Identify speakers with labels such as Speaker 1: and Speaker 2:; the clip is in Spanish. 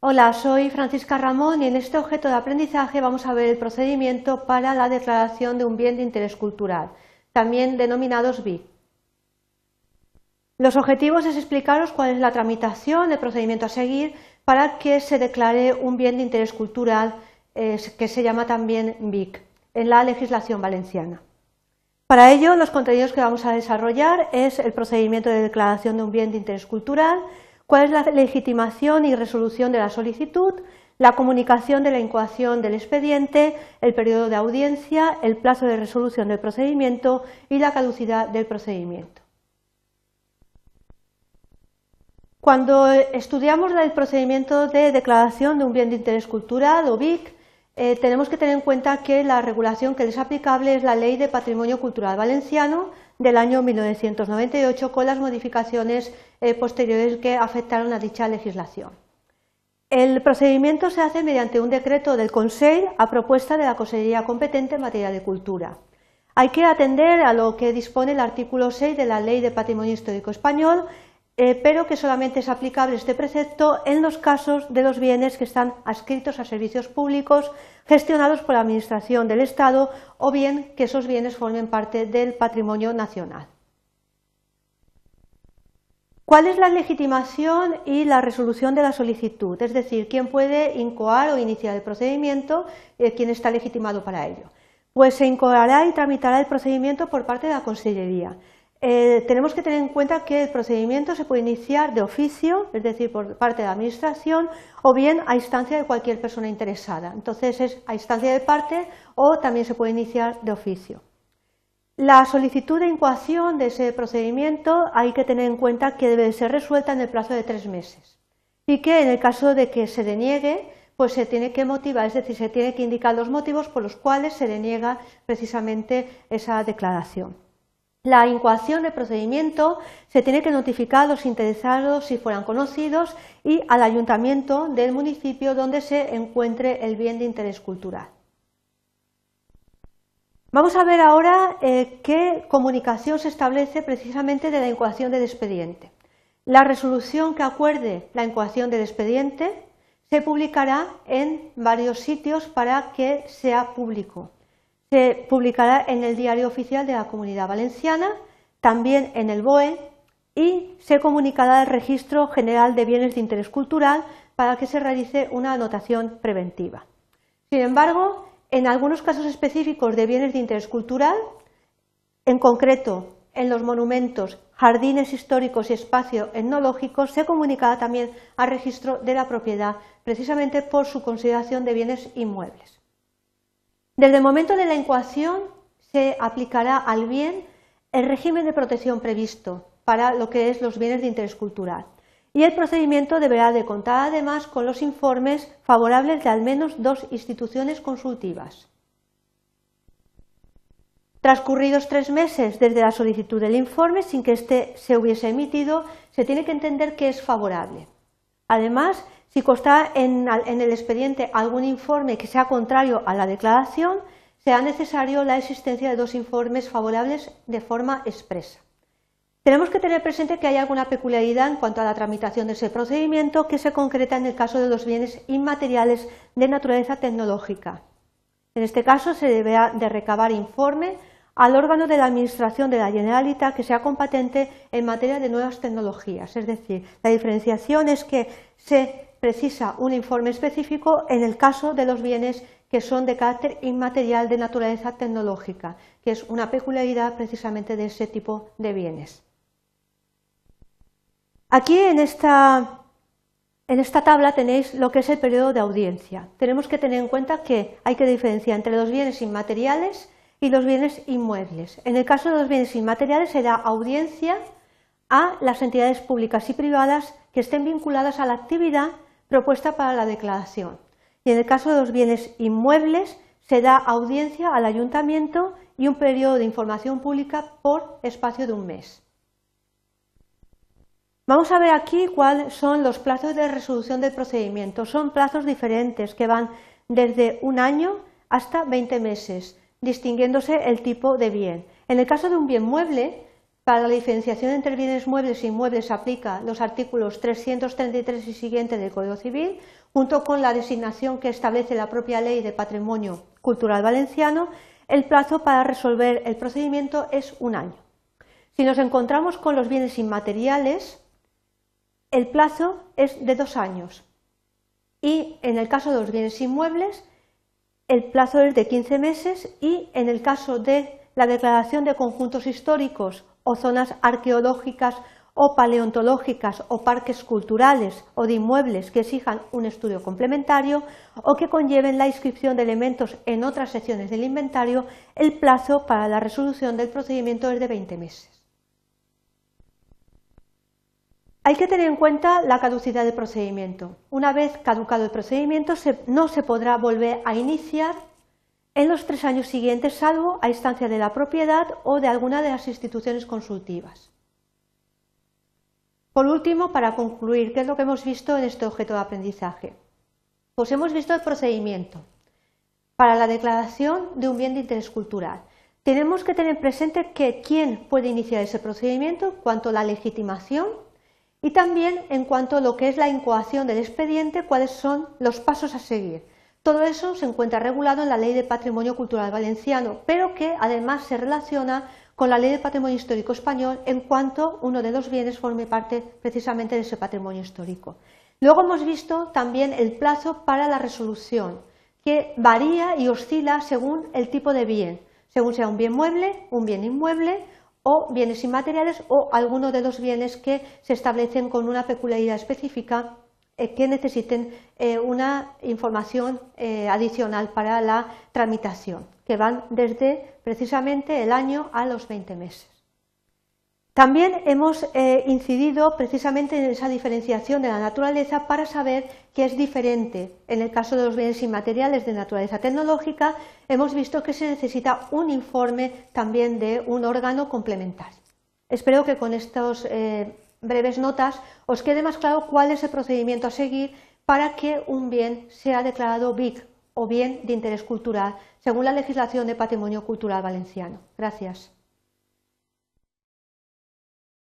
Speaker 1: Hola, soy Francisca Ramón y en este objeto de aprendizaje vamos a ver el procedimiento para la declaración de un bien de interés cultural, también denominados BIC. Los objetivos es explicaros cuál es la tramitación, el procedimiento a seguir para que se declare un bien de interés cultural eh, que se llama también BIC en la legislación valenciana. Para ello, los contenidos que vamos a desarrollar es el procedimiento de declaración de un bien de interés cultural, cuál es la legitimación y resolución de la solicitud, la comunicación de la incoación del expediente, el periodo de audiencia, el plazo de resolución del procedimiento y la caducidad del procedimiento. Cuando estudiamos el procedimiento de declaración de un bien de interés cultural o BIC, eh, tenemos que tener en cuenta que la regulación que es aplicable es la Ley de Patrimonio Cultural Valenciano del año 1998 con las modificaciones eh, posteriores que afectaron a dicha legislación. El procedimiento se hace mediante un decreto del Consejo a propuesta de la Consejería competente en materia de cultura. Hay que atender a lo que dispone el artículo 6 de la Ley de Patrimonio Histórico Español eh, pero que solamente es aplicable este precepto en los casos de los bienes que están adscritos a servicios públicos gestionados por la Administración del Estado o bien que esos bienes formen parte del patrimonio nacional. ¿Cuál es la legitimación y la resolución de la solicitud? Es decir, ¿quién puede incoar o iniciar el procedimiento? y ¿Quién está legitimado para ello? Pues se incoará y tramitará el procedimiento por parte de la Consellería. Eh, tenemos que tener en cuenta que el procedimiento se puede iniciar de oficio, es decir, por parte de la Administración, o bien a instancia de cualquier persona interesada. Entonces es a instancia de parte o también se puede iniciar de oficio. La solicitud de incoación de ese procedimiento hay que tener en cuenta que debe ser resuelta en el plazo de tres meses y que en el caso de que se deniegue, pues se tiene que motivar, es decir, se tiene que indicar los motivos por los cuales se deniega precisamente esa declaración. La incoación del procedimiento se tiene que notificar a los interesados si fueran conocidos y al ayuntamiento del municipio donde se encuentre el bien de interés cultural. Vamos a ver ahora eh, qué comunicación se establece precisamente de la incoación del expediente. La resolución que acuerde la incoación del expediente se publicará en varios sitios para que sea público se publicará en el Diario Oficial de la Comunidad Valenciana, también en el BOE y se comunicará al Registro General de Bienes de Interés Cultural para que se realice una anotación preventiva. Sin embargo, en algunos casos específicos de bienes de interés cultural, en concreto en los monumentos, jardines históricos y espacios etnológicos, se comunicará también al registro de la propiedad, precisamente por su consideración de bienes inmuebles. Desde el momento de la incoación se aplicará al bien el régimen de protección previsto para lo que es los bienes de interés cultural. Y el procedimiento deberá de contar además con los informes favorables de al menos dos instituciones consultivas. Transcurridos tres meses desde la solicitud del informe, sin que éste se hubiese emitido, se tiene que entender que es favorable. Además, si consta en, el expediente algún informe que sea contrario a la declaración, será necesario la existencia de dos informes favorables de forma expresa. Tenemos que tener presente que hay alguna peculiaridad en cuanto a la tramitación de ese procedimiento que se concreta en el caso de los bienes inmateriales de naturaleza tecnológica. En este caso se deberá de recabar informe al órgano de la Administración de la Generalitat que sea competente en materia de nuevas tecnologías. Es decir, la diferenciación es que se precisa un informe específico en el caso de los bienes que son de carácter inmaterial de naturaleza tecnológica, que es una peculiaridad precisamente de ese tipo de bienes. Aquí en esta, en esta tabla tenéis lo que es el periodo de audiencia. Tenemos que tener en cuenta que hay que diferenciar entre los bienes inmateriales y los bienes inmuebles. En el caso de los bienes inmateriales se da audiencia a las entidades públicas y privadas que estén vinculadas a la actividad propuesta para la declaración. Y en el caso de los bienes inmuebles, se da audiencia al ayuntamiento y un periodo de información pública por espacio de un mes. Vamos a ver aquí cuáles son los plazos de resolución del procedimiento. Son plazos diferentes que van desde un año hasta 20 meses, distinguiéndose el tipo de bien. En el caso de un bien mueble, Para la diferenciación entre bienes muebles e inmuebles se aplica los artículos 333 y siguiente del Código Civil, junto con la designación que establece la propia Ley de Patrimonio Cultural Valenciano, el plazo para resolver el procedimiento es un año. Si nos encontramos con los bienes inmateriales, el plazo es de dos años y en el caso de los bienes inmuebles el plazo es de 15 meses y en el caso de la declaración de conjuntos históricos o zonas arqueológicas o paleontológicas o parques culturales o de inmuebles que exijan un estudio complementario o que conlleven la inscripción de elementos en otras secciones del inventario, el plazo para la resolución del procedimiento es de 20 meses. Hay que tener en cuenta la caducidad del procedimiento. Una vez caducado el procedimiento, no se podrá volver a iniciar en los tres años siguientes, salvo a instancia de la propiedad o de alguna de las instituciones consultivas. Por último, para concluir, ¿qué es lo que hemos visto en este objeto de aprendizaje? Pues hemos visto el procedimiento para la declaración de un bien de interés cultural. Tenemos que tener presente que quién puede iniciar ese procedimiento, cuanto la legitimación y también en cuanto a lo que es la incoación del expediente, cuáles son los pasos a seguir. Todo eso se encuentra regulado en la Ley de Patrimonio Cultural Valenciano, pero que además se relaciona con la Ley de Patrimonio Histórico Español en cuanto uno de los bienes forme parte precisamente de ese patrimonio histórico. Luego hemos visto también el plazo para la resolución, que varía y oscila según el tipo de bien, según sea un bien mueble, un bien inmueble o bienes inmateriales o alguno de los bienes que se establecen con una peculiaridad específica eh, que necesiten eh, una información eh, adicional para la tramitación, que van desde precisamente el año a los 20 meses. También hemos incidido precisamente en esa diferenciación de la naturaleza para saber que es diferente. En el caso de los bienes inmateriales de naturaleza tecnológica, hemos visto que se necesita un informe también de un órgano complementario. Espero que con estos breves notas os quede más claro cuál es el procedimiento a seguir para que un bien sea declarado BIC o bien de interés cultural según la legislación de patrimonio cultural valenciano. Gracias.